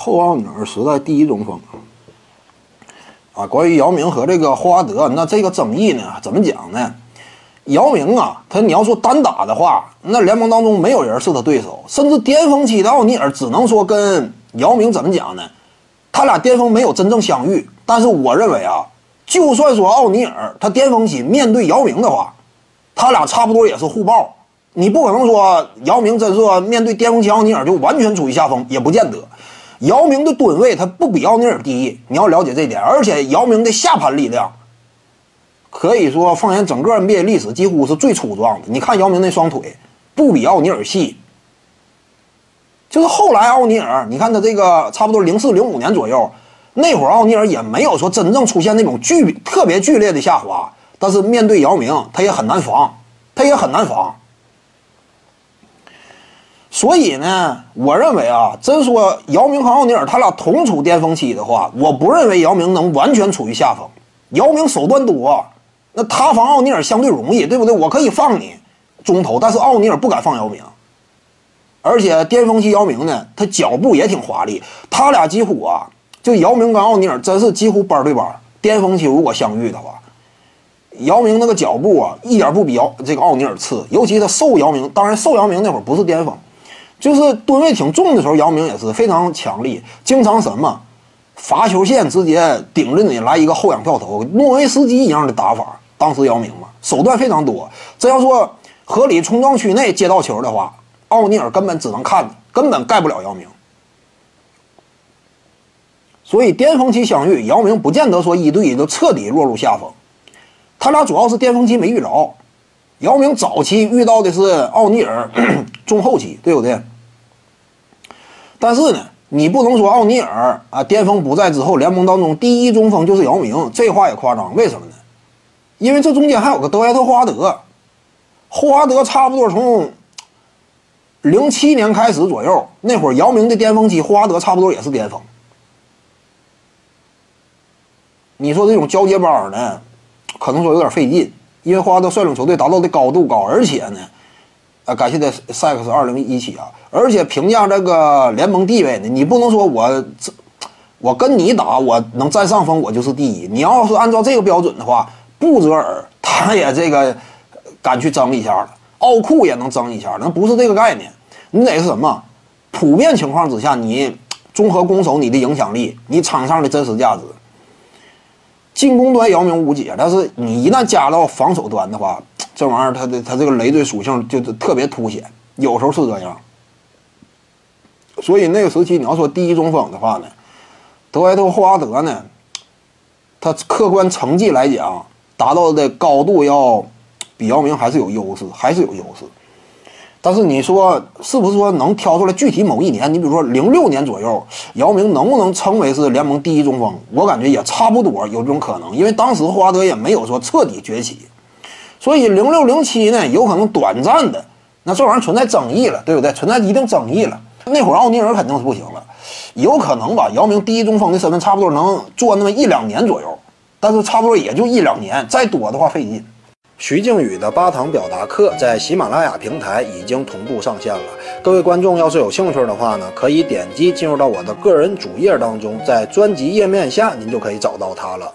后奥尼尔时代第一中锋啊！关于姚明和这个霍华德，那这个争议呢，怎么讲呢？姚明啊，他你要说单打的话，那联盟当中没有人是他对手，甚至巅峰期的奥尼尔只能说跟姚明怎么讲呢？他俩巅峰没有真正相遇。但是我认为啊，就算说奥尼尔他巅峰期面对姚明的话，他俩差不多也是互爆。你不可能说姚明真说面对巅峰期奥尼尔就完全处于下风，也不见得。姚明的吨位他不比奥尼尔低，你要了解这点。而且姚明的下盘力量，可以说放眼整个 NBA 历史几乎是最粗壮的。你看姚明那双腿，不比奥尼尔细。就是后来奥尼尔，你看他这个差不多零四零五年左右，那会儿奥尼尔也没有说真正出现那种剧特别剧烈的下滑，但是面对姚明，他也很难防，他也很难防。所以呢，我认为啊，真说姚明和奥尼尔他俩同处巅峰期的话，我不认为姚明能完全处于下风。姚明手段多，那他防奥尼尔相对容易，对不对？我可以放你中投，但是奥尼尔不敢放姚明。而且巅峰期姚明呢，他脚步也挺华丽，他俩几乎啊，就姚明跟奥尼尔真是几乎班对班。巅峰期如果相遇的话，姚明那个脚步啊，一点不比姚这个奥尼尔次，尤其他瘦姚明，当然瘦姚明那会儿不是巅峰。就是吨位挺重的时候，姚明也是非常强力，经常什么罚球线直接顶着你来一个后仰跳投，诺维斯基一样的打法。当时姚明嘛，手段非常多。这要说合理冲撞区内接到球的话，奥尼尔根本只能看着，根本盖不了姚明。所以巅峰期相遇，姚明不见得说一对一就彻底落入下风。他俩主要是巅峰期没遇着，姚明早期遇到的是奥尼尔 中后期，对不对？但是呢，你不能说奥尼尔啊巅峰不在之后，联盟当中第一中锋就是姚明，这话也夸张。为什么呢？因为这中间还有个德怀特·霍华德，霍华德差不多从零七年开始左右，那会儿姚明的巅峰期，霍华德差不多也是巅峰。你说这种交接班呢，可能说有点费劲，因为霍华德率领球队达到的高度高，而且呢。感谢的赛克斯二零一七啊！而且评价这个联盟地位呢，你不能说我这我跟你打，我能占上风，我就是第一。你要是按照这个标准的话，布泽尔他也这个敢去争一下了，奥库也能争一下，那不是这个概念。你得是什么？普遍情况之下，你综合攻守，你的影响力，你场上的真实价值，进攻端姚明无解，但是你一旦加到防守端的话。这玩意儿，它的它这个累赘属性就特别凸显，有时候是这样。所以那个时期，你要说第一中锋的话呢，德怀特·霍华德呢，他客观成绩来讲，达到的高度要比姚明还是有优势，还是有优势。但是你说是不是说能挑出来具体某一年？你比如说零六年左右，姚明能不能称为是联盟第一中锋？我感觉也差不多有这种可能，因为当时霍华德也没有说彻底崛起。所以零六零七呢，有可能短暂的，那这玩意儿存在争议了，对不对？存在一定争议了。那会儿奥尼尔肯定是不行了，有可能吧？姚明第一中锋的身份差不多能做那么一两年左右，但是差不多也就一两年，再多的话费劲。徐静宇的八堂表达课在喜马拉雅平台已经同步上线了，各位观众要是有兴趣的话呢，可以点击进入到我的个人主页当中，在专辑页面下您就可以找到它了。